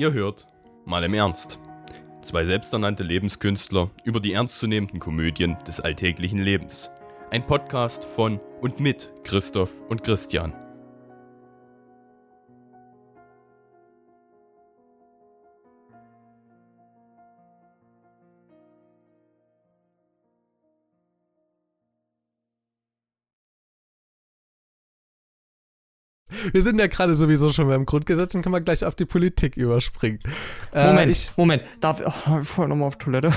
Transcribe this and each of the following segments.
Ihr hört mal im Ernst. Zwei selbsternannte Lebenskünstler über die ernstzunehmenden Komödien des alltäglichen Lebens. Ein Podcast von und mit Christoph und Christian. Wir sind ja gerade sowieso schon beim Grundgesetz und können wir gleich auf die Politik überspringen. Moment, äh, ich, Moment, darf oh, ich vorher nochmal auf Toilette?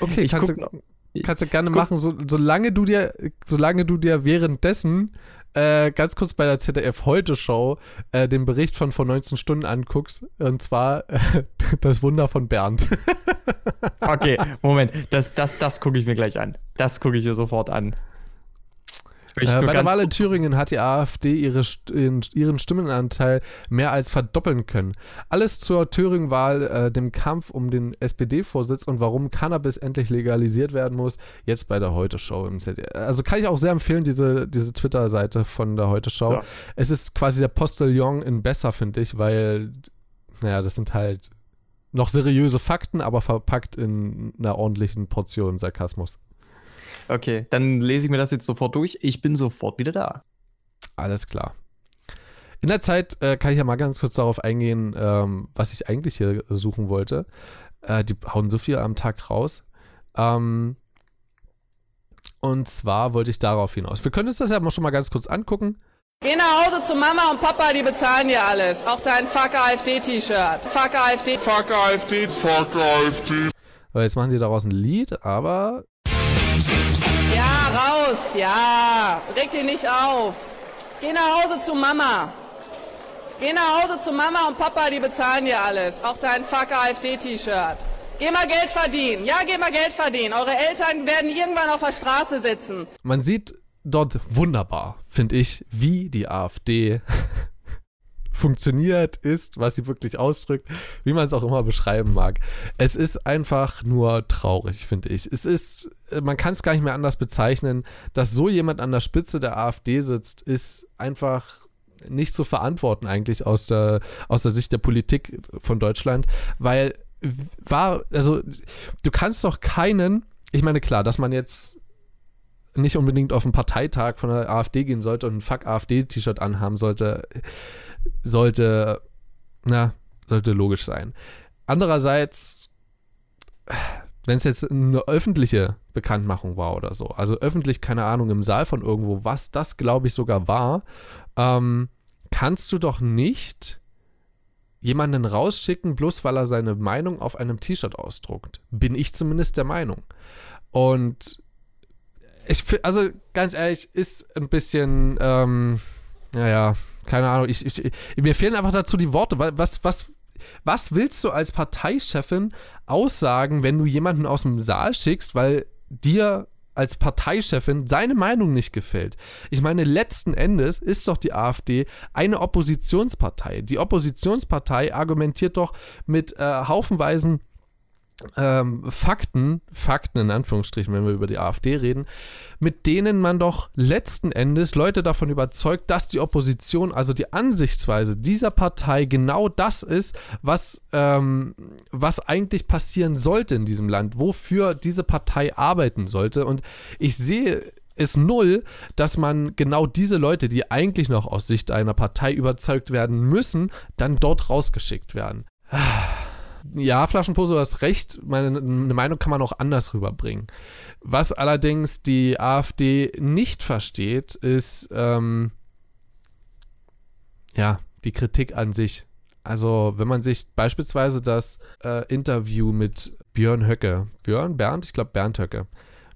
Okay, ich kannst, du, kannst du gerne machen, so, solange du dir, solange du dir währenddessen äh, ganz kurz bei der ZDF Heute Show äh, den Bericht von vor 19 Stunden anguckst, und zwar äh, das Wunder von Bernd. okay, Moment, das, das, das gucke ich mir gleich an. Das gucke ich mir sofort an. Äh, bei der Wahl in Thüringen hat die AfD ihre, ihren Stimmenanteil mehr als verdoppeln können. Alles zur Thüringen-Wahl, äh, dem Kampf um den SPD-Vorsitz und warum Cannabis endlich legalisiert werden muss, jetzt bei der Heute-Show im ZDF. Also kann ich auch sehr empfehlen, diese, diese Twitter-Seite von der Heute-Show. So. Es ist quasi der Postillon in besser, finde ich, weil, naja, das sind halt noch seriöse Fakten, aber verpackt in einer ordentlichen Portion Sarkasmus. Okay, dann lese ich mir das jetzt sofort durch. Ich bin sofort wieder da. Alles klar. In der Zeit äh, kann ich ja mal ganz kurz darauf eingehen, ähm, was ich eigentlich hier suchen wollte. Äh, die hauen so viel am Tag raus. Ähm, und zwar wollte ich darauf hinaus. Wir können uns das ja mal schon mal ganz kurz angucken. Geh nach Hause zu Mama und Papa, die bezahlen dir alles. Auch dein Fuck AfD-T-Shirt. Fuck AfD. Fuck AfD. Fuck AfD. Jetzt machen die daraus ein Lied, aber raus, ja. Reg dich nicht auf. Geh nach Hause zu Mama. Geh nach Hause zu Mama und Papa, die bezahlen dir alles. Auch dein Fuck AfD-T-Shirt. Geh mal Geld verdienen. Ja, geh mal Geld verdienen. Eure Eltern werden irgendwann auf der Straße sitzen. Man sieht dort wunderbar, finde ich, wie die AfD funktioniert, ist, was sie wirklich ausdrückt, wie man es auch immer beschreiben mag. Es ist einfach nur traurig, finde ich. Es ist, man kann es gar nicht mehr anders bezeichnen, dass so jemand an der Spitze der AfD sitzt, ist einfach nicht zu verantworten eigentlich aus der, aus der Sicht der Politik von Deutschland, weil war, also du kannst doch keinen, ich meine klar, dass man jetzt nicht unbedingt auf einen Parteitag von der AfD gehen sollte und ein Fuck AfD-T-Shirt anhaben sollte, sollte, na, sollte logisch sein. Andererseits, wenn es jetzt eine öffentliche Bekanntmachung war oder so, also öffentlich, keine Ahnung, im Saal von irgendwo, was das, glaube ich, sogar war, ähm, kannst du doch nicht jemanden rausschicken, bloß weil er seine Meinung auf einem T-Shirt ausdruckt. Bin ich zumindest der Meinung. Und ich also ganz ehrlich, ist ein bisschen, ähm, naja, keine Ahnung, ich, ich, mir fehlen einfach dazu die Worte. Was, was, was willst du als Parteichefin aussagen, wenn du jemanden aus dem Saal schickst, weil dir als Parteichefin seine Meinung nicht gefällt. Ich meine, letzten Endes ist doch die AfD eine Oppositionspartei. Die Oppositionspartei argumentiert doch mit äh, haufenweisen ähm, Fakten, Fakten in Anführungsstrichen, wenn wir über die AfD reden, mit denen man doch letzten Endes Leute davon überzeugt, dass die Opposition, also die Ansichtsweise dieser Partei genau das ist, was, ähm, was eigentlich passieren sollte in diesem Land, wofür diese Partei arbeiten sollte. Und ich sehe es null, dass man genau diese Leute, die eigentlich noch aus Sicht einer Partei überzeugt werden müssen, dann dort rausgeschickt werden. Ja, Flaschenpose, du hast recht. Meine eine Meinung kann man auch anders rüberbringen. Was allerdings die AfD nicht versteht, ist ähm, ja die Kritik an sich. Also, wenn man sich beispielsweise das äh, Interview mit Björn Höcke, Björn, Bernd, ich glaube Bernd Höcke,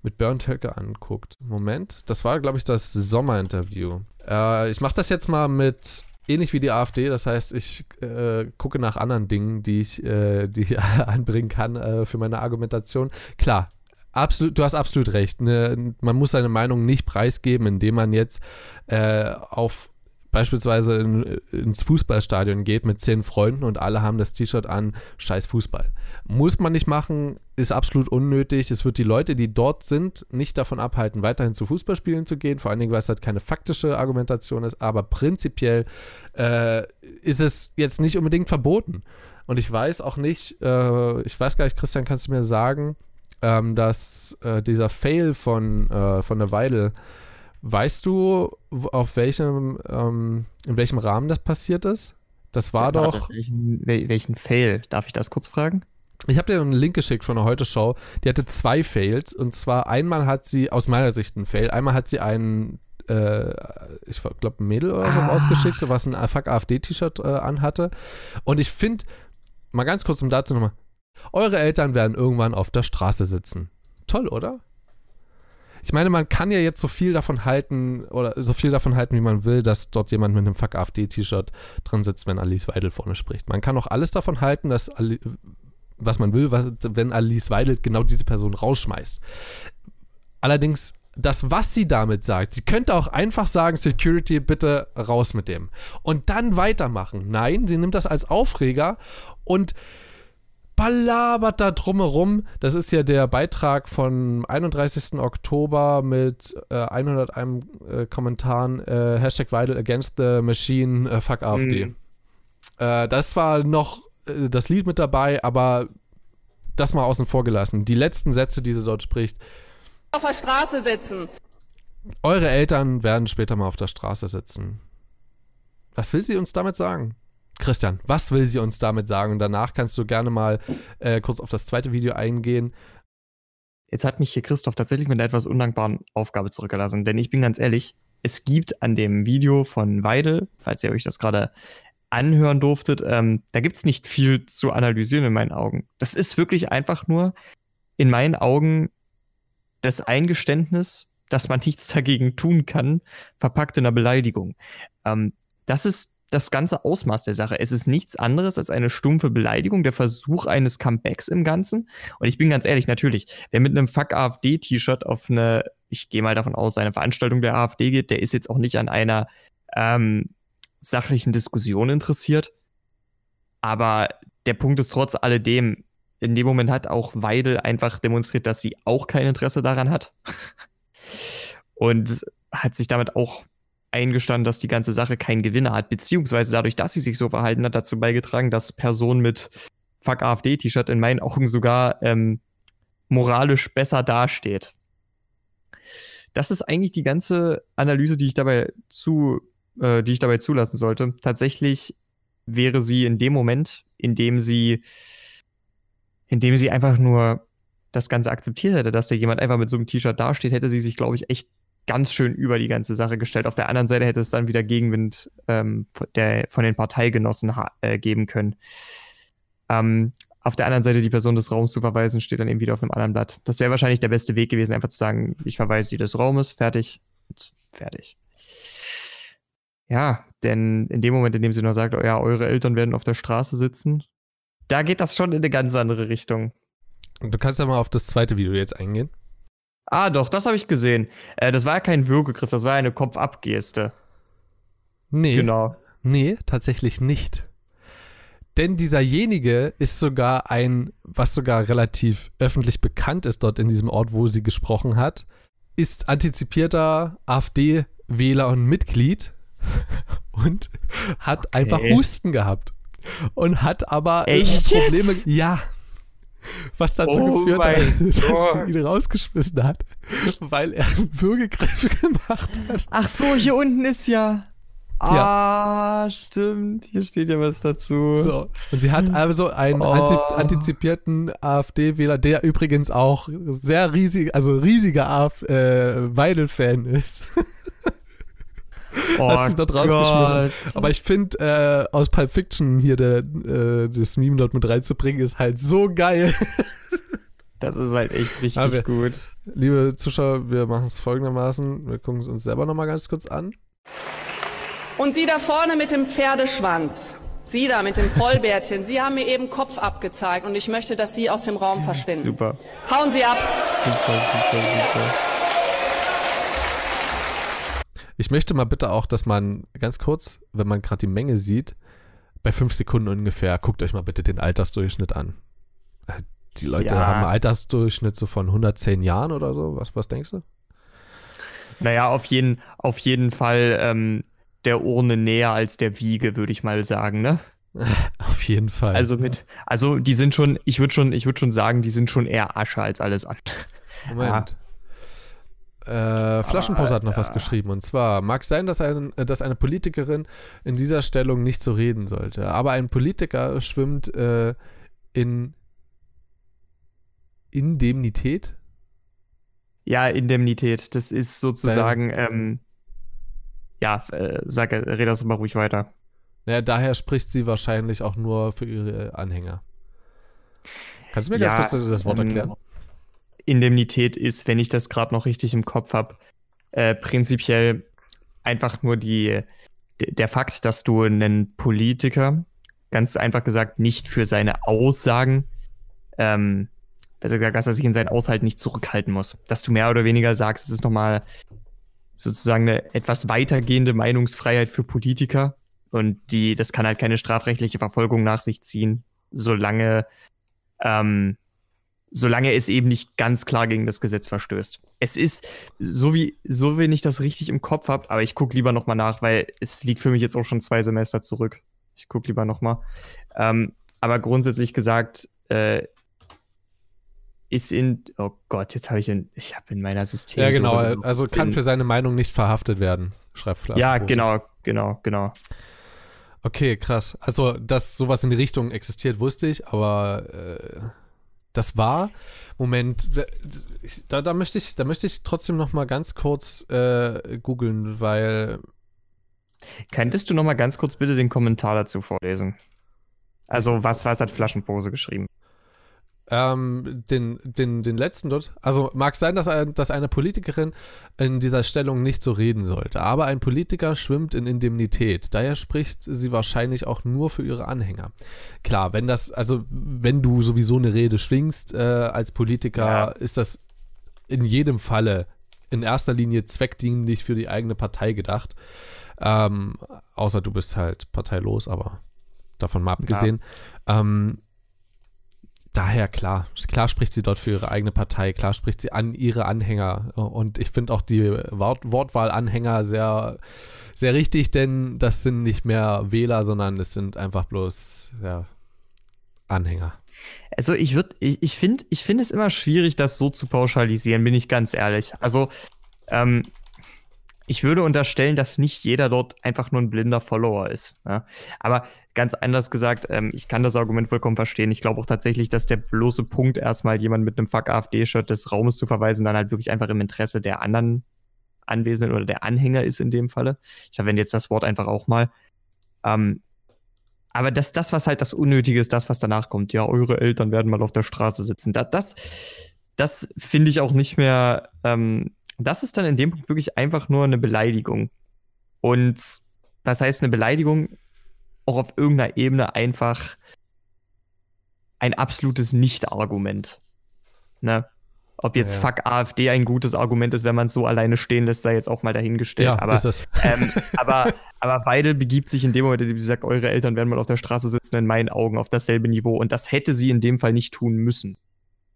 mit Bernd Höcke anguckt. Moment, das war, glaube ich, das Sommerinterview. Äh, ich mache das jetzt mal mit ähnlich wie die AfD. Das heißt, ich äh, gucke nach anderen Dingen, die ich, äh, die ich anbringen kann äh, für meine Argumentation. Klar, absolut, du hast absolut recht. Ne? Man muss seine Meinung nicht preisgeben, indem man jetzt äh, auf beispielsweise in, ins Fußballstadion geht mit zehn Freunden und alle haben das T-Shirt an, scheiß Fußball. Muss man nicht machen, ist absolut unnötig. Es wird die Leute, die dort sind, nicht davon abhalten, weiterhin zu Fußballspielen zu gehen, vor allen Dingen, weil es halt keine faktische Argumentation ist, aber prinzipiell äh, ist es jetzt nicht unbedingt verboten. Und ich weiß auch nicht, äh, ich weiß gar nicht, Christian, kannst du mir sagen, ähm, dass äh, dieser Fail von, äh, von der Weidel, weißt du, auf welchem, ähm, in welchem Rahmen das passiert ist? Das war Warte, doch. Welchen, welchen Fail? Darf ich das kurz fragen? Ich habe dir einen Link geschickt von der Heute-Show. Die hatte zwei Fails. Und zwar einmal hat sie, aus meiner Sicht ein Fail, einmal hat sie einen, äh, ich glaube, ein Mädel oder so Ah. rausgeschickt, was ein Fuck AfD-T-Shirt äh, anhatte. Und ich finde, mal ganz kurz um dazu nochmal, eure Eltern werden irgendwann auf der Straße sitzen. Toll, oder? Ich meine, man kann ja jetzt so viel davon halten, oder so viel davon halten, wie man will, dass dort jemand mit einem Fuck AfD-T-Shirt drin sitzt, wenn Alice Weidel vorne spricht. Man kann auch alles davon halten, dass Ali was man will, was, wenn Alice Weidel genau diese Person rausschmeißt. Allerdings, das, was sie damit sagt, sie könnte auch einfach sagen, Security, bitte raus mit dem. Und dann weitermachen. Nein, sie nimmt das als Aufreger und balabert da drumherum. Das ist ja der Beitrag von 31. Oktober mit äh, 101 äh, Kommentaren, äh, Hashtag Weidel against the machine, äh, fuck AfD. Mhm. Äh, das war noch äh, das Lied mit dabei, aber das mal außen vor gelassen. Die letzten Sätze, die sie dort spricht. auf der Straße sitzen. Eure Eltern werden später mal auf der Straße sitzen. Was will sie uns damit sagen? Christian, was will sie uns damit sagen? Und danach kannst du gerne mal äh, kurz auf das zweite Video eingehen. Jetzt hat mich hier Christoph tatsächlich mit einer etwas undankbaren Aufgabe zurückgelassen, denn ich bin ganz ehrlich, es gibt an dem Video von Weidel, falls ihr euch das gerade anhören durftet, ähm, da gibt es nicht viel zu analysieren in meinen Augen. Das ist wirklich einfach nur in meinen Augen das Eingeständnis, dass man nichts dagegen tun kann, verpackt in einer Beleidigung. Ähm, das ist das ganze Ausmaß der Sache. Es ist nichts anderes als eine stumpfe Beleidigung, der Versuch eines Comebacks im Ganzen. Und ich bin ganz ehrlich, natürlich, wer mit einem Fuck AfD-T-Shirt auf eine, ich gehe mal davon aus, eine Veranstaltung der AfD geht, der ist jetzt auch nicht an einer ähm, sachlichen Diskussion interessiert. Aber der Punkt ist trotz alledem, in dem Moment hat auch Weidel einfach demonstriert, dass sie auch kein Interesse daran hat. Und hat sich damit auch eingestanden, dass die ganze Sache keinen Gewinner hat, beziehungsweise dadurch, dass sie sich so verhalten hat, dazu beigetragen, dass Person mit Fuck AfD-T-Shirt in meinen Augen sogar ähm, moralisch besser dasteht. Das ist eigentlich die ganze Analyse, die ich dabei zu, äh, die ich dabei zulassen sollte. Tatsächlich wäre sie in dem Moment, in dem sie, in dem sie einfach nur das Ganze akzeptiert hätte, dass da jemand einfach mit so einem T-Shirt dasteht, hätte sie sich, glaube ich, echt ganz schön über die ganze Sache gestellt. Auf der anderen Seite hätte es dann wieder Gegenwind ähm, von der, von den Parteigenossen äh, geben können. Ähm, auf der anderen Seite die Person des Raums zu verweisen, steht dann eben wieder auf einem anderen Blatt. Das wäre wahrscheinlich der beste Weg gewesen, einfach zu sagen, ich verweise sie des Raumes, fertig, und fertig. Ja, denn in dem Moment, in dem sie nur sagt, oh ja, eure Eltern werden auf der Straße sitzen, da geht das schon in eine ganz andere Richtung. Und du kannst ja mal auf das zweite Video jetzt eingehen. Ah, doch, das habe ich gesehen. Äh, das war ja kein Würgegriff, das war eine Kopf-Ab-Geste. Nee. Genau. Nee, tatsächlich nicht. Denn dieserjenige ist sogar ein, was sogar relativ öffentlich bekannt ist dort in diesem Ort, wo sie gesprochen hat, ist antizipierter AfD-Wähler und Mitglied und hat einfach Husten gehabt. Und hat aber Echt Probleme. Ja. Was dazu Oh geführt hat, dass Gott. sie ihn rausgeschmissen hat, weil er einen Würgegriff gemacht hat. Ach so, hier unten ist ja. Ah, stimmt. Hier steht ja was dazu. So. Und sie hat also einen Oh. anti- antizipierten AfD-Wähler, der übrigens auch sehr riesig, also riesiger äh, Weidel-Fan ist. Oh hat sie dort rausgeschmissen. Gott. Aber ich finde, äh, aus Pulp Fiction hier der, äh, das Meme dort mit reinzubringen, ist halt so geil. Das ist halt echt richtig Aber- gut. Liebe Zuschauer, wir machen es folgendermaßen. Wir gucken es uns selber nochmal ganz kurz an. Und Sie da vorne mit dem Pferdeschwanz. Sie da mit dem Vollbärtchen. Sie haben mir eben Kopf abgezeigt und ich möchte, dass Sie aus dem Raum verschwinden. Super. Hauen Sie ab. Super, super, super. Ich möchte mal bitte auch, dass man ganz kurz, wenn man gerade die Menge sieht, bei fünf Sekunden ungefähr, guckt euch mal bitte den Altersdurchschnitt an. Äh, Die Leute Ja. haben einen Altersdurchschnitt so von 110 Jahren oder so. Was, was denkst du? Naja, auf jeden, auf jeden Fall ähm, der Urne näher als der Wiege, würde ich mal sagen, ne? Auf jeden Fall. Also mit, also die sind schon, ich würde schon, ich würde schon sagen, die sind schon eher Asche als alles andere. Moment. Äh, Flaschenpost hat noch was geschrieben und zwar mag sein, dass, ein, äh, dass eine Politikerin in dieser Stellung nicht so reden sollte, aber ein Politiker schwimmt äh, in Indemnität. Ja, Indemnität. Das ist sozusagen, ähm, ja, äh, sag, red das mal ruhig weiter. Naja, daher spricht sie wahrscheinlich auch nur für ihre Anhänger. Kannst du mir Ja, ganz kurz das Wort ähm, erklären? Indemnität ist, wenn ich das gerade noch richtig im Kopf habe, äh, prinzipiell einfach nur die, der Fakt, dass du einen Politiker, ganz einfach gesagt, nicht für seine Aussagen, ähm, besser gesagt, dass er sich in seinen Aushalten nicht zurückhalten muss. Dass du mehr oder weniger sagst, es ist nochmal sozusagen eine etwas weitergehende Meinungsfreiheit für Politiker. Und die, das kann halt keine strafrechtliche Verfolgung nach sich ziehen, solange ähm, solange es eben nicht ganz klar gegen das Gesetz verstößt. Es ist, so wie, so wenn ich das richtig im Kopf habe, aber ich gucke lieber nochmal nach, weil es liegt für mich jetzt auch schon zwei Semester zurück. Ich gucke lieber nochmal. Ähm, aber grundsätzlich gesagt, äh, ist in, oh Gott, jetzt habe ich in, ich habe in meiner System. Ja, genau. so- Also kann für seine Meinung nicht verhaftet werden, schreibt Ja, genau, genau, genau. Okay, krass. Also, dass sowas in die Richtung existiert, wusste ich, aber äh, das war. Moment, da, da möchte ich, da möchte ich trotzdem noch mal ganz kurz äh, googeln, weil Könntest du nochmal ganz kurz bitte den Kommentar dazu vorlesen? Also, was, was hat Flaschenpose geschrieben? Ähm, den, den, den letzten dort, also mag sein, dass, ein, dass eine Politikerin in dieser Stellung nicht so reden sollte, aber ein Politiker schwimmt in Indemnität. Daher spricht sie wahrscheinlich auch nur für ihre Anhänger. Klar, wenn das, also wenn du sowieso eine Rede schwingst äh, als Politiker, Ja. ist das in jedem Falle in erster Linie zweckdienlich für die eigene Partei gedacht. Ähm, außer du bist halt parteilos, aber davon mal abgesehen. Ähm, daher klar, klar spricht sie dort für ihre eigene Partei, klar spricht sie an ihre Anhänger. Und ich finde auch die Wort Wortwahl Anhänger sehr, sehr richtig, denn das sind nicht mehr Wähler, sondern es sind einfach bloß ja, Anhänger. Also ich würde, ich, ich finde, ich finde es immer schwierig, das so zu pauschalisieren, bin ich ganz ehrlich. Also ähm, ich würde unterstellen, dass nicht jeder dort einfach nur ein blinder Follower ist. Ja? Aber ganz anders gesagt, ähm, ich kann das Argument vollkommen verstehen. Ich glaube auch tatsächlich, dass der bloße Punkt, erstmal jemand mit einem Fuck AfD-Shirt des Raumes zu verweisen, dann halt wirklich einfach im Interesse der anderen Anwesenden oder der Anhänger ist in dem Falle. Ich verwende jetzt das Wort einfach auch mal. Ähm, aber das, das, was halt das Unnötige ist, das, was danach kommt, ja, eure Eltern werden mal auf der Straße sitzen, da, das, das finde ich auch nicht mehr, ähm, das ist dann in dem Punkt wirklich einfach nur eine Beleidigung. Und was heißt eine Beleidigung? Auch auf irgendeiner Ebene einfach ein absolutes Nicht-Argument. Ne? Ob jetzt Ja. Fuck AfD ein gutes Argument ist, wenn man es so alleine stehen lässt, sei jetzt auch mal dahingestellt. Ja, aber ist es. ähm, aber, aber Weidel begibt sich in dem Moment, in dem sie sagt, eure Eltern werden mal auf der Straße sitzen, in meinen Augen auf dasselbe Niveau. Und das hätte sie in dem Fall nicht tun müssen.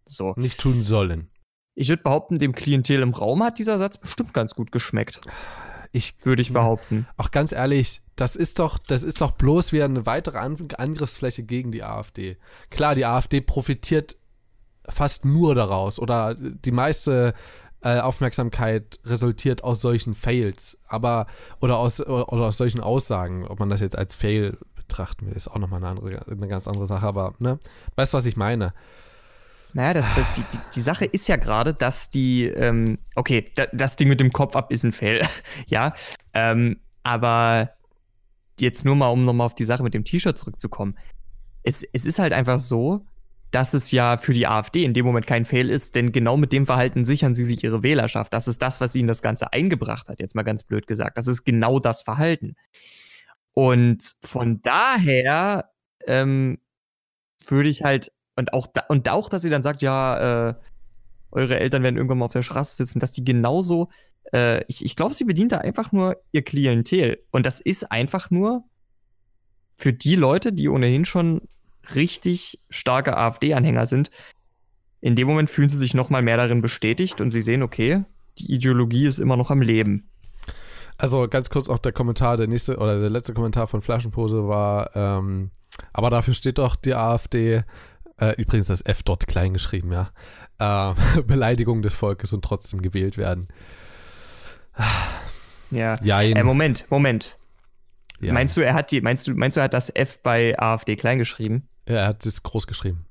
So. Nicht tun sollen. Ich würde behaupten, dem Klientel im Raum hat dieser Satz bestimmt ganz gut geschmeckt. Ich Würde ich behaupten. auch ganz ehrlich, das ist doch, das ist doch bloß wieder eine weitere An Angriffsfläche gegen die AfD. Klar, die AfD profitiert fast nur daraus oder die meiste äh, Aufmerksamkeit resultiert aus solchen Fails, aber oder aus oder, aus solchen Aussagen, ob man das jetzt als Fail betrachten will, ist auch nochmal eine andere, eine ganz andere Sache, aber ne, weißt du, was ich meine? Naja, das, das, die, die, die Sache ist ja gerade, dass die, ähm, okay, da, das Ding mit dem Kopf ab ist ein Fail, ja, ähm, aber jetzt nur mal, um nochmal auf die Sache mit dem T-Shirt zurückzukommen. Es, es ist halt einfach so, dass es ja für die AfD in dem Moment kein Fail ist, denn genau mit dem Verhalten sichern sie sich ihre Wählerschaft. Das ist das, was ihnen das Ganze eingebracht hat, jetzt mal ganz blöd gesagt. Das ist genau das Verhalten. Und von daher ähm, würde ich halt und auch, da, und auch, dass sie dann sagt, ja, äh, eure Eltern werden irgendwann mal auf der Straße sitzen, dass die genauso, äh, ich, ich glaube, sie bedient da einfach nur ihr Klientel. Und das ist einfach nur für die Leute, die ohnehin schon richtig starke AfD-Anhänger sind, in dem Moment fühlen sie sich noch mal mehr darin bestätigt und sie sehen, okay, die Ideologie ist immer noch am Leben. Also ganz kurz auch der Kommentar, der nächste oder der letzte Kommentar von Flaschenpose war, ähm, Aber dafür steht doch die AfD, äh, übrigens das F dort klein geschrieben, ja. Äh, Beleidigung des Volkes und trotzdem gewählt werden. Ja. Jein. Äh, Moment, Moment. Ja. Meinst du, er hat die, meinst du, meinst du, er hat das F bei AfD klein geschrieben? Ja, er hat es groß geschrieben.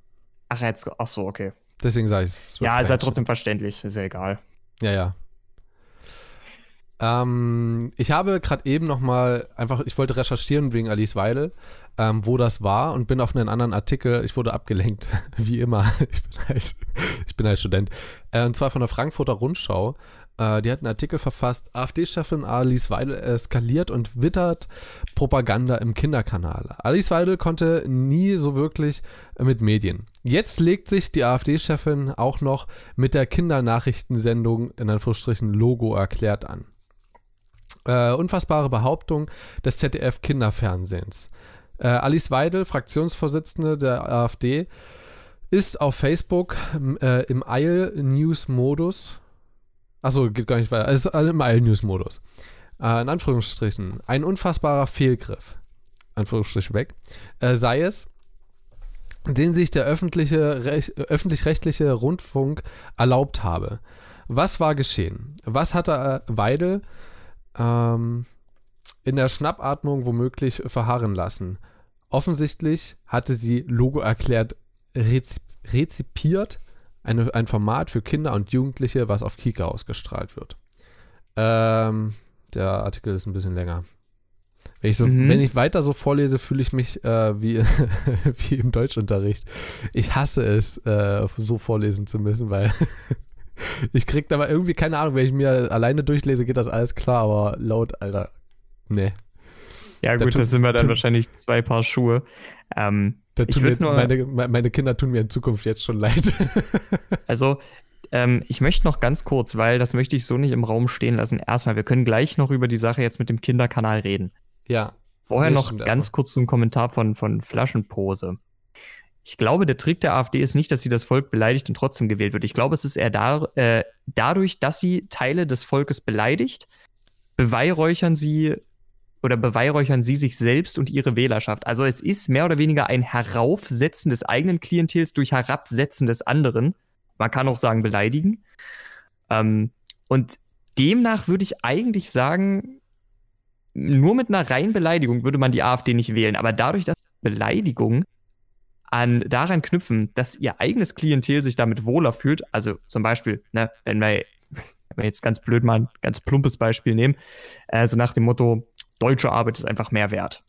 Ach, er hat's, ach so, okay. Deswegen sage ich es. Ja, ist klein halt trotzdem verständlich, ist ja egal. Ja, ja. Ähm, ich habe gerade eben noch mal einfach, ich wollte recherchieren wegen Alice Weidel, ähm, wo das war und bin auf einen anderen Artikel, ich wurde abgelenkt, wie immer. Ich bin halt, ich bin halt Student. Äh, und zwar von der Frankfurter Rundschau. Äh, die hat einen Artikel verfasst, AfD-Chefin Alice Weidel eskaliert und wittert Propaganda im Kinderkanal. Alice Weidel konnte nie so wirklich mit Medien. Jetzt legt sich die AfD-Chefin auch noch mit der Kindernachrichtensendung in Anführungsstrichen Logo erklärt an. Äh, unfassbare Behauptung des ZDF-Kinderfernsehens. Äh, Alice Weidel, Fraktionsvorsitzende der AfD, ist auf Facebook äh, im Eil-News-Modus. Achso, geht gar nicht weiter. Es ist im Eil-News-Modus. Äh, in Anführungsstrichen. Ein unfassbarer Fehlgriff. Anführungsstrich weg. Äh, sei es, den sich der öffentliche, rech, öffentlich-rechtliche Rundfunk erlaubt habe. Was war geschehen? Was hatte äh, Weidel ähm, in der Schnappatmung womöglich verharren lassen? Offensichtlich hatte sie Logo erklärt rezip rezipiert, eine, ein Format für Kinder und Jugendliche, was auf Kika ausgestrahlt wird. Ähm, der Artikel ist ein bisschen länger. Wenn ich, so, Mhm. wenn ich weiter so vorlese, fühle ich mich äh, wie, wie im Deutschunterricht. Ich hasse es, äh, so vorlesen zu müssen, weil ich krieg da mal irgendwie, keine Ahnung, wenn ich mir alleine durchlese, geht das alles klar, aber laut, Alter, nee. Ja, gut, das sind wir dann wahrscheinlich zwei Paar Schuhe. Ähm, Ich mir, nur- meine, me- meine Kinder tun mir in Zukunft jetzt schon leid. Also, ähm, ich möchte noch ganz kurz, weil das möchte ich so nicht im Raum stehen lassen. Erstmal, wir können gleich noch über die Sache jetzt mit dem Kinderkanal reden. ja. Vorher noch ganz aber- kurz ein Kommentar von, von Flaschenpose. Ich glaube, der Trick der AfD ist nicht, dass sie das Volk beleidigt und trotzdem gewählt wird. Ich glaube, es ist eher da, äh, dadurch, dass sie Teile des Volkes beleidigt, beweihräuchern sie oder beweihräuchern sie sich selbst und ihre Wählerschaft. Also es ist mehr oder weniger ein Heraufsetzen des eigenen Klientels durch Herabsetzen des anderen. Man kann auch sagen, beleidigen. Ähm, und demnach würde ich eigentlich sagen, nur mit einer reinen Beleidigung würde man die AfD nicht wählen. Aber dadurch, dass Beleidigungen an, daran knüpfen, dass ihr eigenes Klientel sich damit wohler fühlt, also zum Beispiel, ne, wenn wir, wenn wir jetzt ganz blöd mal ein ganz plumpes Beispiel nehmen, äh, so nach dem Motto, deutsche Arbeit ist einfach mehr wert.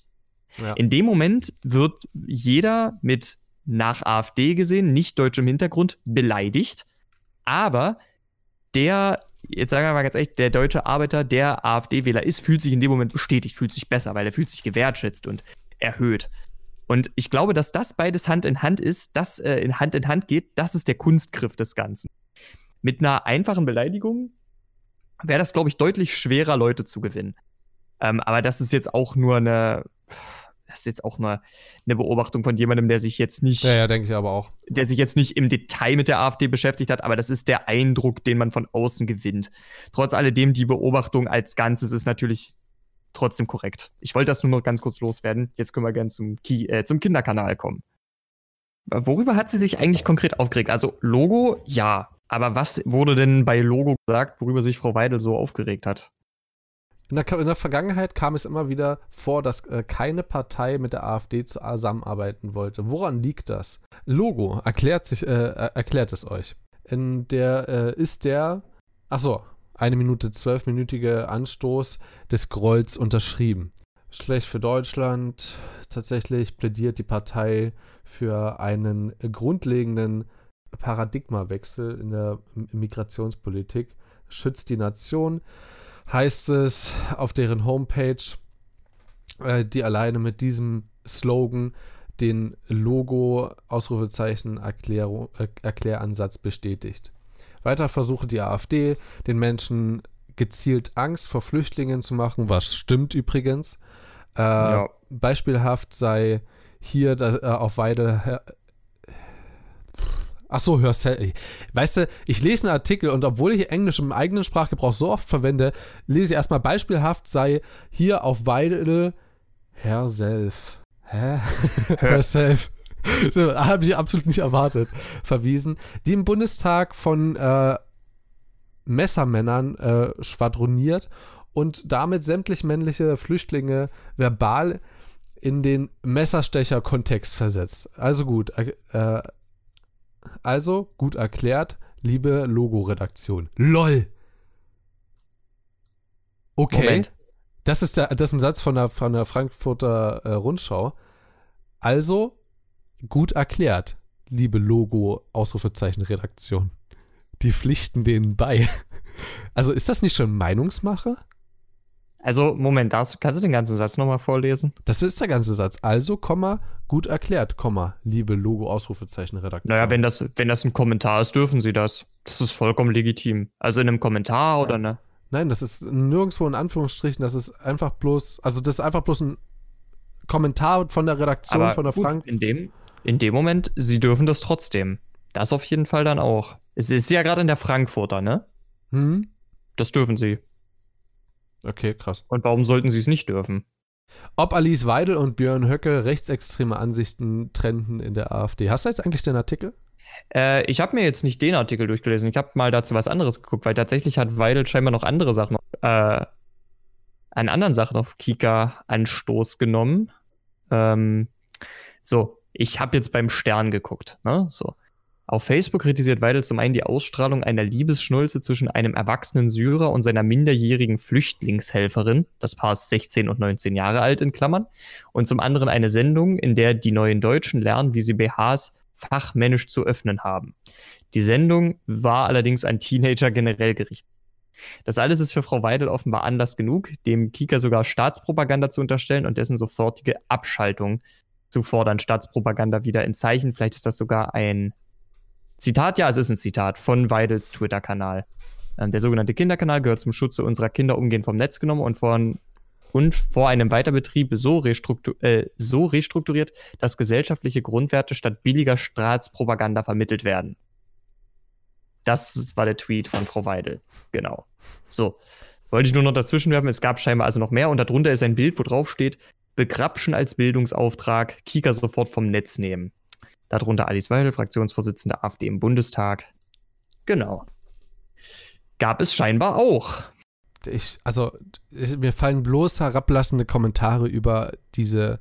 Ja. In dem Moment wird jeder mit nach AfD gesehen, nicht deutschem Hintergrund, beleidigt. Aber der, jetzt sagen wir mal ganz ehrlich, der deutsche Arbeiter, der AfD-Wähler ist, fühlt sich in dem Moment bestätigt, fühlt sich besser, weil er fühlt sich gewertschätzt und erhöht. Und ich glaube, dass das beides Hand in Hand ist, das äh, in Hand in Hand geht, das ist der Kunstgriff des Ganzen. Mit einer einfachen Beleidigung wäre das, glaube ich, deutlich schwerer, Leute zu gewinnen. Ähm, aber das ist jetzt auch nur eine, das ist jetzt auch nur eine Beobachtung von jemandem, der sich jetzt nicht Ja, ja, denke ich aber auch. der sich jetzt nicht im Detail mit der AfD beschäftigt hat, aber das ist der Eindruck, den man von außen gewinnt. Trotz alledem, die Beobachtung als Ganzes ist natürlich trotzdem korrekt. Ich wollte das nur noch ganz kurz loswerden. Jetzt können wir gerne zum, Ki äh, zum Kinderkanal kommen. Äh, Worüber hat sie sich eigentlich konkret aufgeregt? Also Logo, ja. Aber was wurde denn bei Logo gesagt, worüber sich Frau Weidel so aufgeregt hat? In der, in der Vergangenheit kam es immer wieder vor, dass äh, keine Partei mit der AfD zusammenarbeiten wollte. Woran liegt das? Logo erklärt sich, äh, er- erklärt es euch. In der äh, ist der, ach so, eine Minute zwölfminütige Anstoß des Grolls unterschrieben. Schlecht für Deutschland. Tatsächlich plädiert die Partei für einen grundlegenden Paradigmawechsel in der Migrationspolitik. Schützt die Nation, heißt es auf deren Homepage, äh, die alleine mit diesem Slogan den Logo Ausrufezeichen Erklärung, äh, Erkläransatz bestätigt. Weiter versuche die AfD, den Menschen gezielt Angst vor Flüchtlingen zu machen, was stimmt übrigens. Äh, Ja. Beispielhaft sei hier dass, äh, auf Weide. Ach so, hör sel- Weißt du, ich lese einen Artikel und obwohl ich Englisch im eigenen Sprachgebrauch so oft verwende, lese ich erstmal beispielhaft sei hier auf Weidel herself. Hä? Herself. So, habe ich absolut nicht erwartet. Verwiesen. Die im Bundestag von äh, Messermännern äh, schwadroniert und damit sämtlich männliche Flüchtlinge verbal in den Messerstecher-Kontext versetzt. Also gut, äh, also gut erklärt, liebe Logo-Redaktion. LOL! Okay. Moment. Das ist, der, das ist ein Satz von der, von der Frankfurter äh, Rundschau. Also, gut erklärt, liebe Logo-Ausrufezeichen-Redaktion. Die pflichten denen bei. Also, ist das nicht schon Meinungsmache? Also, Moment, das, kannst du den ganzen Satz nochmal vorlesen? Das ist der ganze Satz. Also, Komma, gut erklärt, Komma, liebe Logo-Ausrufezeichen-Redaktion. Naja, wenn das, wenn das ein Kommentar ist, dürfen sie das. Das ist vollkommen legitim. Also in einem Kommentar oder ne? Nein, das ist nirgendwo in Anführungsstrichen, das ist einfach bloß, also das ist einfach bloß ein Kommentar von der Redaktion Aber von der Frank. In dem, in dem Moment, sie dürfen das trotzdem. Das auf jeden Fall dann auch. Es ist ja gerade in der Frankfurter, ne? Hm? Das dürfen sie. Okay, krass. Und warum sollten sie es nicht dürfen? Ob Alice Weidel und Björn Höcke rechtsextreme Ansichten trennten in der AfD. Hast du jetzt eigentlich den Artikel? Äh, ich habe mir jetzt nicht den Artikel durchgelesen. Ich habe mal dazu was anderes geguckt, weil tatsächlich hat Weidel scheinbar noch andere Sachen, äh, an anderen Sachen auf Kika Anstoß genommen. Ähm, so, ich habe jetzt beim Stern geguckt. Ne? So. Auf Facebook kritisiert Weidel zum einen die Ausstrahlung einer Liebesschnulze zwischen einem erwachsenen Syrer und seiner minderjährigen Flüchtlingshelferin. Das Paar ist 16 und 19 Jahre alt in Klammern. Und zum anderen eine Sendung, in der die neuen Deutschen lernen, wie sie BHs fachmännisch zu öffnen haben. Die Sendung war allerdings an Teenager generell gerichtet. Das alles ist für Frau Weidel offenbar Anlass genug, dem Kika sogar Staatspropaganda zu unterstellen und dessen sofortige Abschaltung zu fordern. Staatspropaganda wieder in Zeichen. Vielleicht ist das sogar ein Zitat, ja, es ist ein Zitat von Weidels Twitter-Kanal. Ähm, der sogenannte Kinderkanal gehört zum Schutze unserer Kinder umgehend vom Netz genommen und von und vor einem Weiterbetrieb so, restruktur äh, so restrukturiert, dass gesellschaftliche Grundwerte statt billiger Staatspropaganda vermittelt werden. Das war der Tweet von Frau Weidel. Genau. So. Wollte ich nur noch dazwischen werfen. Es gab scheinbar also noch mehr und darunter ist ein Bild, wo drauf steht: Begrapschen als Bildungsauftrag, Kika sofort vom Netz nehmen. Darunter Alice Weidel, Fraktionsvorsitzende AfD im Bundestag. Genau. Gab es scheinbar auch. Ich, also, ich, mir fallen bloß herablassende Kommentare über diese,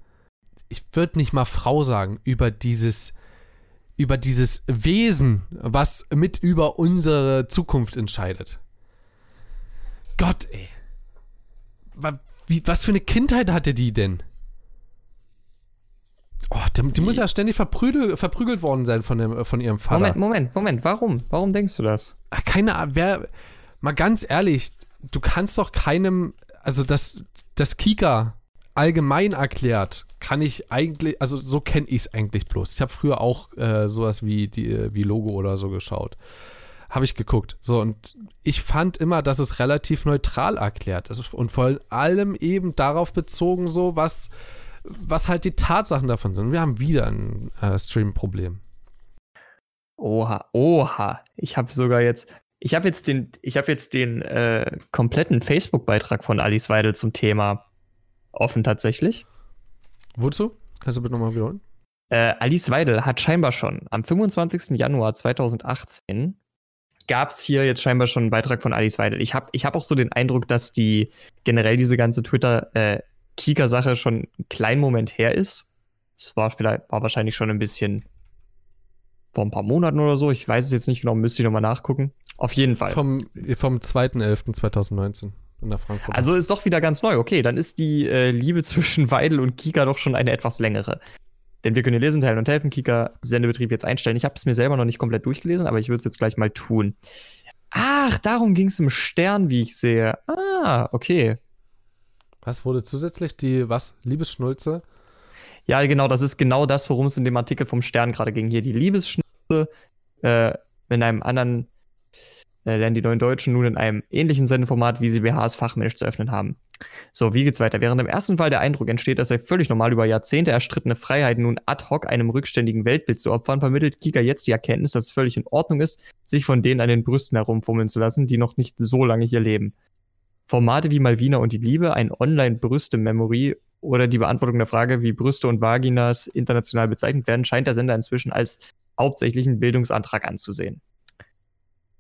ich würde nicht mal Frau sagen, über dieses, über dieses Wesen, was mit über unsere Zukunft entscheidet. Gott, ey. Wie, was für eine Kindheit hatte die denn? Oh, die, die muss ja ständig verprügelt, verprügelt worden sein von, dem, von ihrem Vater. Moment, Moment, Moment. Warum? Warum denkst du das? Ach, keine Ahnung. Wer, mal ganz ehrlich, du kannst doch keinem, also das, das Kika allgemein erklärt, kann ich eigentlich, also so kenne ich es eigentlich bloß. Ich habe früher auch äh, sowas wie, die, wie Logo oder so geschaut. Habe ich geguckt. So, und ich fand immer, dass es relativ neutral erklärt ist. Und vor allem eben darauf bezogen, so was was halt die Tatsachen davon sind. Wir haben wieder ein äh, Stream-Problem. Oha, oha. Ich habe sogar jetzt, ich habe jetzt den, ich habe jetzt den äh, kompletten Facebook-Beitrag von Alice Weidel zum Thema offen tatsächlich. Wozu? Kannst du bitte nochmal wiederholen? Äh, Alice Weidel hat scheinbar schon am 25. Januar 2018 gab es hier jetzt scheinbar schon einen Beitrag von Alice Weidel. Ich habe ich hab auch so den Eindruck, dass die generell diese ganze Twitter, äh, schon einen kleinen Moment her ist. Es war vielleicht, war wahrscheinlich schon ein bisschen vor ein paar Monaten oder so. Ich weiß es jetzt nicht genau, müsste ich nochmal nachgucken. Auf jeden Fall. Vom, vom 2.11.2019 in der Frankfurt. Also ist doch wieder ganz neu. Okay, dann ist die äh, Liebe zwischen Weidel und Kika doch schon eine etwas längere. Denn wir können hier lesen, teilen und helfen. Kika Sendebetrieb jetzt einstellen. Ich habe es mir selber noch nicht komplett durchgelesen, aber ich würde es jetzt gleich mal tun. Ach, darum ging es im Stern, wie ich sehe. Ah, okay. Was wurde zusätzlich die, was, Liebesschnulze? Ja, genau, das ist genau das, worum es in dem Artikel vom Stern gerade ging. Hier die Liebesschnulze äh, in einem anderen äh, lernen die neuen Deutschen nun in einem ähnlichen Sendeformat, wie sie BHs fachmännisch zu öffnen haben. So, wie geht's weiter? Während im ersten Fall der Eindruck entsteht, dass er völlig normal über Jahrzehnte erstrittene Freiheiten nun ad hoc einem rückständigen Weltbild zu opfern, vermittelt Kika jetzt die Erkenntnis, dass es völlig in Ordnung ist, sich von denen an den Brüsten herumfummeln zu lassen, die noch nicht so lange hier leben. Formate wie Malvina und die Liebe, ein Online-Brüste-Memory oder die Beantwortung der Frage, wie Brüste und Vaginas international bezeichnet werden, scheint der Sender inzwischen als hauptsächlichen Bildungsantrag anzusehen.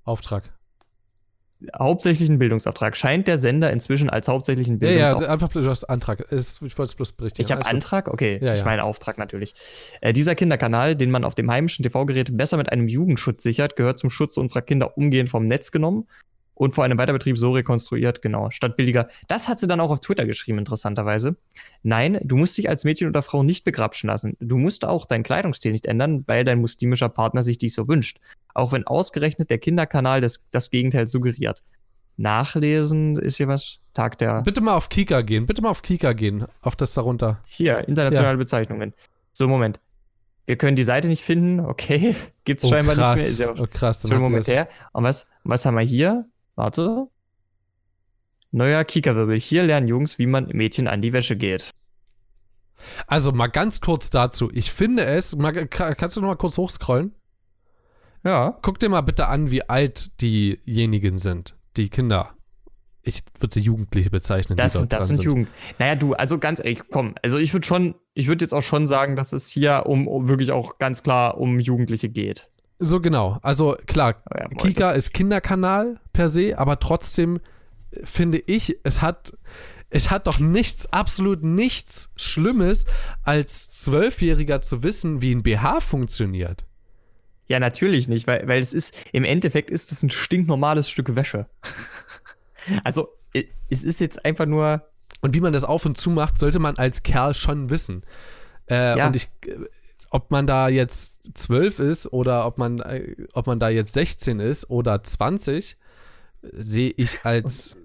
Auftrag. Hauptsächlichen Bildungsauftrag. Scheint der Sender inzwischen als hauptsächlichen Ja, ja, Bildungsauftrag. einfach bloß, du hast Antrag. Ist, ich wollte es bloß berichtigen. ich habe. Antrag? Okay, Ja, ich ja. meine Auftrag natürlich. Äh, dieser Kinderkanal, den man auf dem heimischen TV-Gerät besser mit einem Jugendschutz sichert, gehört zum Schutz unserer Kinder umgehend vom Netz genommen und vor einem Weiterbetrieb so rekonstruiert, genau, statt billiger. Das hat sie dann auch auf Twitter geschrieben, interessanterweise. Nein, du musst dich als Mädchen oder Frau nicht begrapschen lassen. Du musst auch deinen Kleidungsstil nicht ändern, weil dein muslimischer Partner sich dies so wünscht. Auch wenn ausgerechnet der Kinderkanal das, das Gegenteil suggeriert. Nachlesen ist hier was? Tag der. Bitte mal auf Kika gehen. Bitte mal auf Kika gehen. Auf das darunter. Hier, internationale Bezeichnungen. So, Moment. Wir können die Seite nicht finden, okay. Gibt's Oh, scheinbar krass. nicht mehr. Ist ja oh, krass. Dann Moment her. Und was, was haben wir hier? Warte. Neuer Kika-Wirbel. Hier lernen Jungs, wie man Mädchen an die Wäsche geht. also mal ganz kurz dazu. Ich finde es. Mal, ka- kannst du noch mal kurz hochscrollen? Ja. Guck dir mal bitte an, wie alt diejenigen sind. Die Kinder. Ich würde sie Jugendliche bezeichnen. Das, die das sind sind Jugend. Naja, du, also ganz ehrlich, komm. Also ich würde schon, ich würde jetzt auch schon sagen, dass es hier um, um wirklich auch ganz klar um Jugendliche geht. So genau. Also klar, Aber ja, Kika ist Kinderkanal per se, aber trotzdem äh, finde ich, es hat, es hat doch nichts, absolut nichts Schlimmes, als Zwölfjähriger zu wissen, wie ein BH funktioniert. Ja, natürlich nicht, weil, weil es ist, im Endeffekt ist es ein stinknormales Stück Wäsche. also, es ist jetzt einfach nur, Und wie man das auf und zu macht, sollte man als Kerl schon wissen. Äh, Ja. Und ich, äh, ob man da jetzt zwölf ist oder ob man, äh, ob man da jetzt 16 ist oder 20, sehe ich als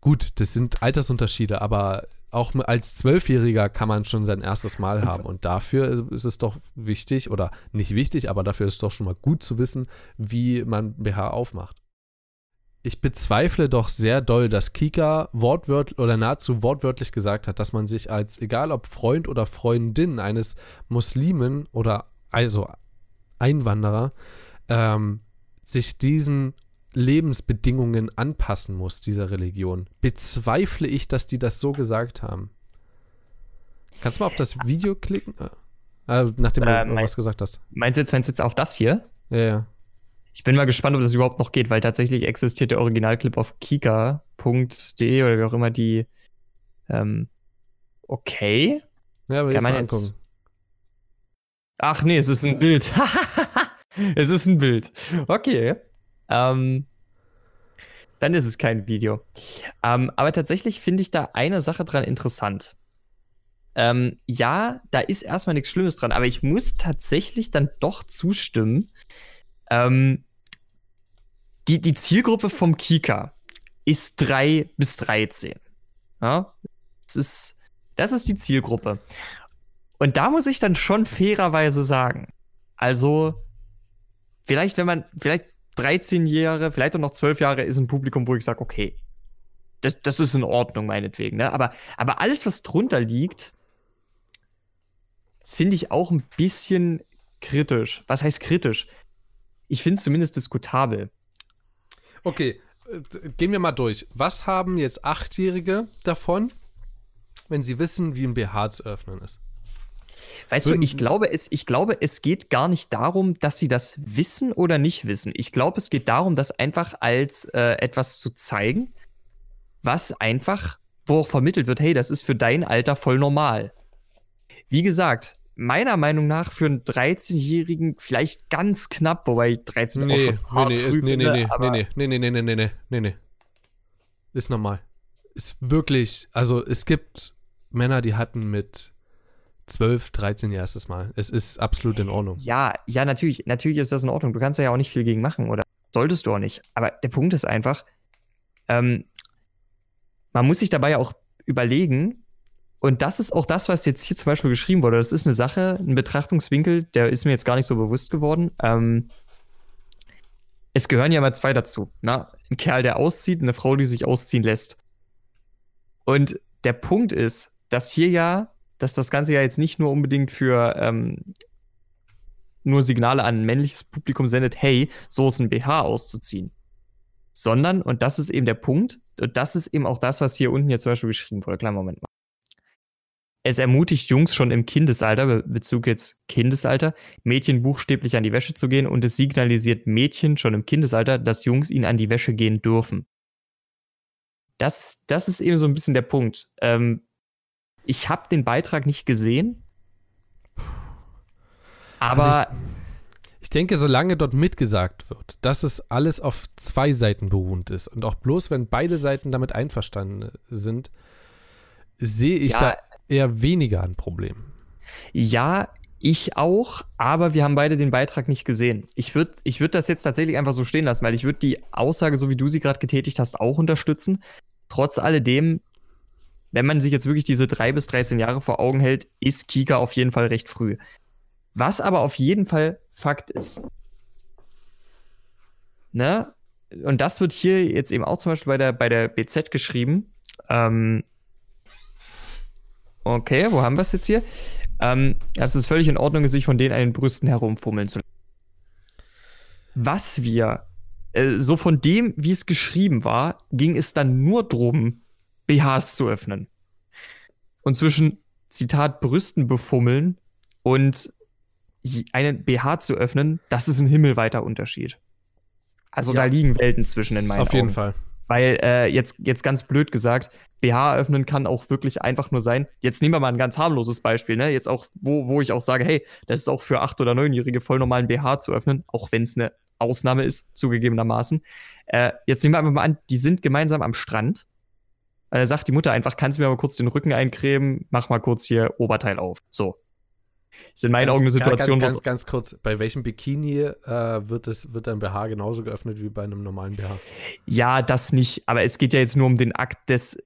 gut, das sind Altersunterschiede, aber auch als Zwölfjähriger kann man schon sein erstes Mal haben. Und dafür ist es doch wichtig, oder nicht wichtig, aber dafür ist es doch schon mal gut zu wissen, wie man BH aufmacht. Ich bezweifle doch sehr doll, dass Kika wortwörtlich oder nahezu wortwörtlich gesagt hat, dass man sich als, egal ob Freund oder Freundin eines Muslimen oder also Einwanderer, ähm, sich diesen Lebensbedingungen anpassen muss, dieser Religion. Bezweifle ich, dass die das so gesagt haben. Kannst du mal auf das Video klicken? Äh, nachdem du Äh, mein- was gesagt hast. meinst du jetzt, meinst du jetzt auf das hier? Ja, ja. Ich bin mal gespannt, ob das überhaupt noch geht, weil tatsächlich existiert der Originalclip auf kika.de oder wie auch immer die. Ähm, okay. Ja, aber Kann jetzt man jetzt- angucken. Ach nee, es ist ein Bild. es ist ein Bild. Okay. Ähm, dann ist es kein Video. Ähm, aber tatsächlich finde ich da eine Sache dran interessant. Ähm, ja, da ist erstmal nichts Schlimmes dran, aber ich muss tatsächlich dann doch zustimmen. Ähm, die, die Zielgruppe vom Kika ist 3 bis 13. Ja, das ist, das ist die Zielgruppe. Und da muss ich dann schon fairerweise sagen, also vielleicht, wenn man, vielleicht 13 Jahre, vielleicht auch noch 12 Jahre ist ein Publikum, wo ich sage, okay, das, das ist in Ordnung, meinetwegen, ne? Aber, aber alles, was drunter liegt, das finde ich auch ein bisschen kritisch. Was heißt kritisch? Ich finde es zumindest diskutabel. Okay, gehen wir mal durch. Was haben jetzt Achtjährige davon, wenn sie wissen, wie ein BH zu öffnen ist? Weißt du, ich glaube, es, ich glaube, es geht gar nicht darum, dass sie das wissen oder nicht wissen. Ich glaube, es geht darum, das einfach als äh, etwas zu zeigen, was einfach, wo auch vermittelt wird, hey, das ist für dein Alter voll normal. Wie gesagt, meiner Meinung nach für einen 13-Jährigen vielleicht ganz knapp, wobei ich 13 auch Nee, nee, hart nee, früh ist, nee, nee, nee, nee, nee, nee, nee, nee, nee, nee, nee, nee. Ist normal. Ist wirklich, also es gibt Männer, die hatten mit 12, 13 ihr erstes Mal. Es ist absolut in Ordnung. Ja, ja, natürlich, natürlich ist das in Ordnung. Du kannst ja auch nicht viel gegen machen, oder solltest du auch nicht. Aber der Punkt ist einfach, ähm, man muss sich dabei auch überlegen, und das ist auch das, was jetzt hier zum Beispiel geschrieben wurde. Das ist eine Sache, ein Betrachtungswinkel, der ist mir jetzt gar nicht so bewusst geworden. Ähm, es gehören ja mal zwei dazu. Na? Ein Kerl, der auszieht, eine Frau, die sich ausziehen lässt. Und der Punkt ist, dass hier ja, dass das Ganze ja jetzt nicht nur unbedingt für ähm, nur Signale an ein männliches Publikum sendet, hey, so ist ein BH auszuziehen. Sondern, und das ist eben der Punkt, und das ist eben auch das, was hier unten jetzt zum Beispiel geschrieben wurde. Kleinen Moment mal. Es ermutigt Jungs schon im Kindesalter, Bezug jetzt Kindesalter, Mädchen buchstäblich an die Wäsche zu gehen und es signalisiert Mädchen schon im Kindesalter, dass Jungs ihnen an die Wäsche gehen dürfen. Das, das ist eben so ein bisschen der Punkt. Ähm, ich habe den Beitrag nicht gesehen, aber Also ich, ich denke, solange dort mitgesagt wird, dass es alles auf zwei Seiten beruhend ist und auch bloß, wenn beide Seiten damit einverstanden sind, sehe ich Ja. da eher weniger ein Problem. Ja, ich auch, aber wir haben beide den Beitrag nicht gesehen. Ich würde ich würd das jetzt tatsächlich einfach so stehen lassen, weil ich würde die Aussage, so wie du sie gerade getätigt hast, auch unterstützen. Trotz alledem, wenn man sich jetzt wirklich diese drei bis 13 Jahre vor Augen hält, ist Kika auf jeden Fall recht früh. Was aber auf jeden Fall Fakt ist. Ne? Und das wird hier jetzt eben auch zum Beispiel bei der, bei der BZ geschrieben. Ähm, okay, wo haben wir es jetzt hier? Ähm, es ist völlig in Ordnung, sich von denen an den Brüsten herumfummeln zu lassen. Was wir, äh, so von dem, wie es geschrieben war, ging es dann nur drum, BHs zu öffnen. Und zwischen, Zitat, Brüsten befummeln und einen BH zu öffnen, das ist ein himmelweiter Unterschied. Also Ja. da liegen Welten zwischen in meinen Auf jeden Augen. Fall. Weil äh, jetzt, jetzt ganz blöd gesagt, BH öffnen kann auch wirklich einfach nur sein. Jetzt nehmen wir mal ein ganz harmloses Beispiel, ne? Jetzt auch, wo, wo ich auch sage, hey, das ist auch für 8- oder 9-Jährige voll normal, ein BH zu öffnen, auch wenn es eine Ausnahme ist, zugegebenermaßen. Äh, jetzt nehmen wir einfach mal an, die sind gemeinsam am Strand. Und da sagt die Mutter einfach, kannst du mir mal kurz den Rücken eincremen, mach mal kurz hier Oberteil auf. So. Ist in meinen Ganz- Augen eine Situation, ganz, wo ganz, ganz kurz, bei welchem Bikini äh, wird, es, wird ein BH genauso geöffnet wie bei einem normalen BH? Ja, das nicht. Aber es geht ja jetzt nur um den Akt des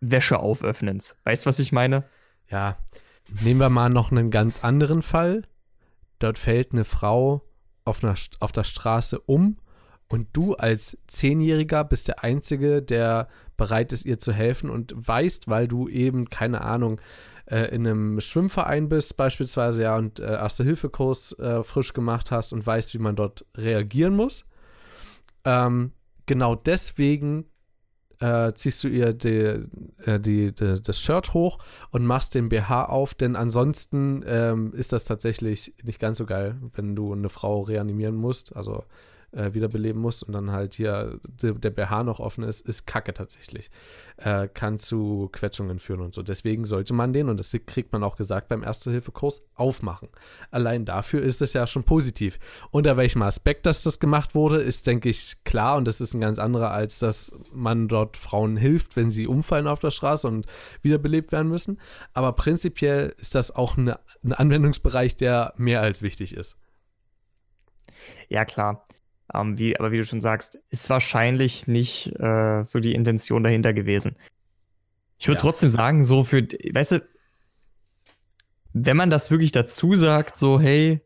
Wäscheauföffnens. Weißt du, was ich meine? Ja, nehmen wir mal noch einen ganz anderen Fall. Dort fällt eine Frau auf, einer, auf der Straße um und du als Zehnjähriger bist der Einzige, der bereit ist, ihr zu helfen und weißt, weil du eben, keine Ahnung, äh, in einem Schwimmverein bist beispielsweise, ja, und äh, Erste-Hilfe-Kurs äh, frisch gemacht hast und weißt, wie man dort reagieren muss. Ähm, genau deswegen äh, ziehst du ihr die, äh, die, die, das Shirt hoch und machst den BH auf, denn ansonsten ähm, ist das tatsächlich nicht ganz so geil, wenn du eine Frau reanimieren musst, also äh, wiederbeleben musst und dann halt hier de, der BH noch offen ist, ist Kacke tatsächlich. Äh, kann zu Quetschungen führen und so. Deswegen sollte man den, und das kriegt man auch gesagt beim Erste-Hilfe-Kurs, aufmachen. Allein dafür ist es ja schon positiv. Unter welchem Aspekt, dass das gemacht wurde, ist, denke ich, klar und das ist ein ganz anderer, als dass man dort Frauen hilft, wenn sie umfallen auf der Straße und wiederbelebt werden müssen. Aber prinzipiell ist das auch eine, ein Anwendungsbereich, der mehr als wichtig ist. Ja, klar. Ähm, wie, aber wie du schon sagst, ist wahrscheinlich nicht äh, so die Intention dahinter gewesen. Ich würde Ja. trotzdem sagen, so für, weißt du, wenn man das wirklich dazu sagt, so, hey,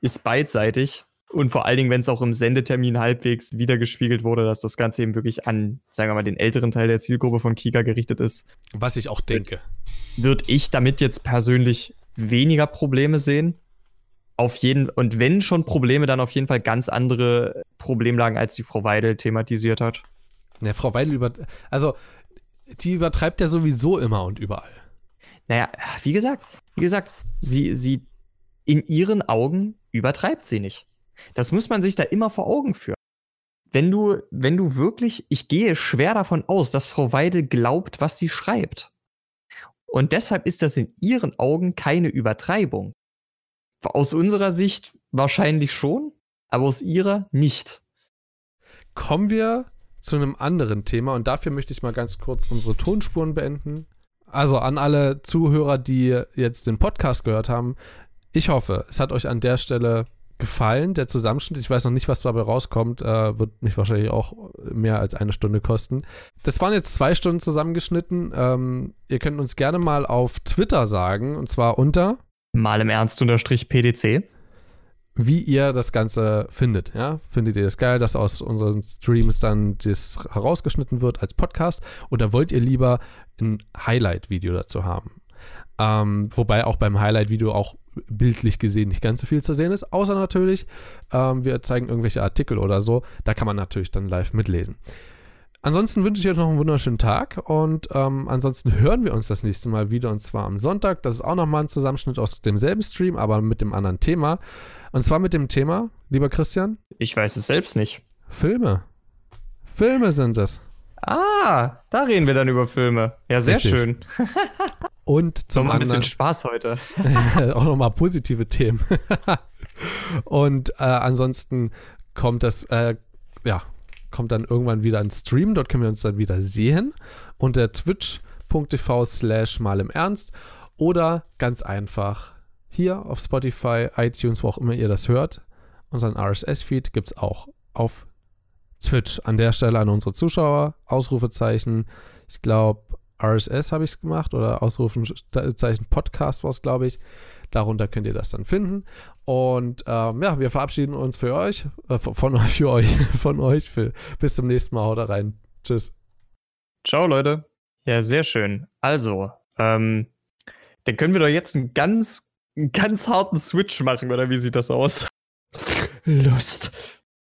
ist beidseitig und vor allen Dingen, wenn es auch im Sendetermin halbwegs wiedergespiegelt wurde, dass das Ganze eben wirklich an, sagen wir mal, den älteren Teil der Zielgruppe von Kika gerichtet ist, Was ich auch denke. würde ich damit jetzt persönlich weniger Probleme sehen. Auf jeden, und wenn schon Probleme, dann auf jeden Fall ganz andere Problemlagen, als die Frau Weidel thematisiert hat. Ja, Frau Weidel über. Also, die übertreibt ja sowieso immer und überall. Naja, wie gesagt, wie gesagt, sie, sie in ihren Augen übertreibt sie nicht. Das muss man sich da immer vor Augen führen. Wenn du, wenn du wirklich, ich gehe schwer davon aus, dass Frau Weidel glaubt, was sie schreibt. Und deshalb ist das in ihren Augen keine Übertreibung. Aus unserer Sicht wahrscheinlich schon, aber aus ihrer nicht. Kommen wir zu einem anderen Thema und dafür möchte ich mal ganz kurz unsere Tonspuren beenden. Also an alle Zuhörer, die jetzt den Podcast gehört haben, ich hoffe, es hat euch an der Stelle gefallen, der Zusammenschnitt. Ich weiß noch nicht, was dabei rauskommt. Äh, wird mich wahrscheinlich auch mehr als eine Stunde kosten. Das waren jetzt zwei Stunden zusammengeschnitten. Ähm, ihr könnt uns gerne mal auf Twitter sagen, und zwar unter Mal im Ernst unterstrich PDC. wie ihr das Ganze findet. Ja? Findet ihr das geil, dass aus unseren Streams dann das herausgeschnitten wird als Podcast? Oder wollt ihr lieber ein Highlight-Video dazu haben? Ähm, wobei auch beim Highlight-Video auch bildlich gesehen nicht ganz so viel zu sehen ist, außer natürlich, ähm, wir zeigen irgendwelche Artikel oder so. Da kann man natürlich dann live mitlesen. Ansonsten wünsche ich euch noch einen wunderschönen Tag und ähm, ansonsten hören wir uns das nächste Mal wieder und zwar am Sonntag. Das ist auch nochmal ein Zusammenschnitt aus demselben Stream, aber mit dem anderen Thema. Und zwar mit dem Thema, lieber Christian, Ich weiß es selbst nicht. Filme. Filme sind es. Ah, da reden wir dann über Filme. Ja, sehr Richtig. schön. Und zum Nochmal ein bisschen anderen Spaß heute. auch nochmal positive Themen. und äh, ansonsten kommt das, äh, ja, kommt dann irgendwann wieder ein Stream. Dort können wir uns dann wieder sehen. Unter twitch.tv slash mal im Ernst. Oder ganz einfach hier auf Spotify, iTunes, wo auch immer ihr das hört. Unseren RSS-Feed gibt es auch auf Twitch. An der Stelle an unsere Zuschauer. Ausrufezeichen. Ich glaube, RSS habe ich es gemacht oder Ausrufezeichen Podcast war es, glaube ich. Darunter könnt ihr das dann finden. Und ähm, ja, wir verabschieden uns für euch, äh, von euch, für euch, von euch. Für, bis zum nächsten Mal. Haut rein. Tschüss. Ciao, Leute. Ja, sehr schön. Also, ähm, dann können wir doch jetzt einen ganz, einen ganz harten Switch machen, oder wie sieht das aus? Lust.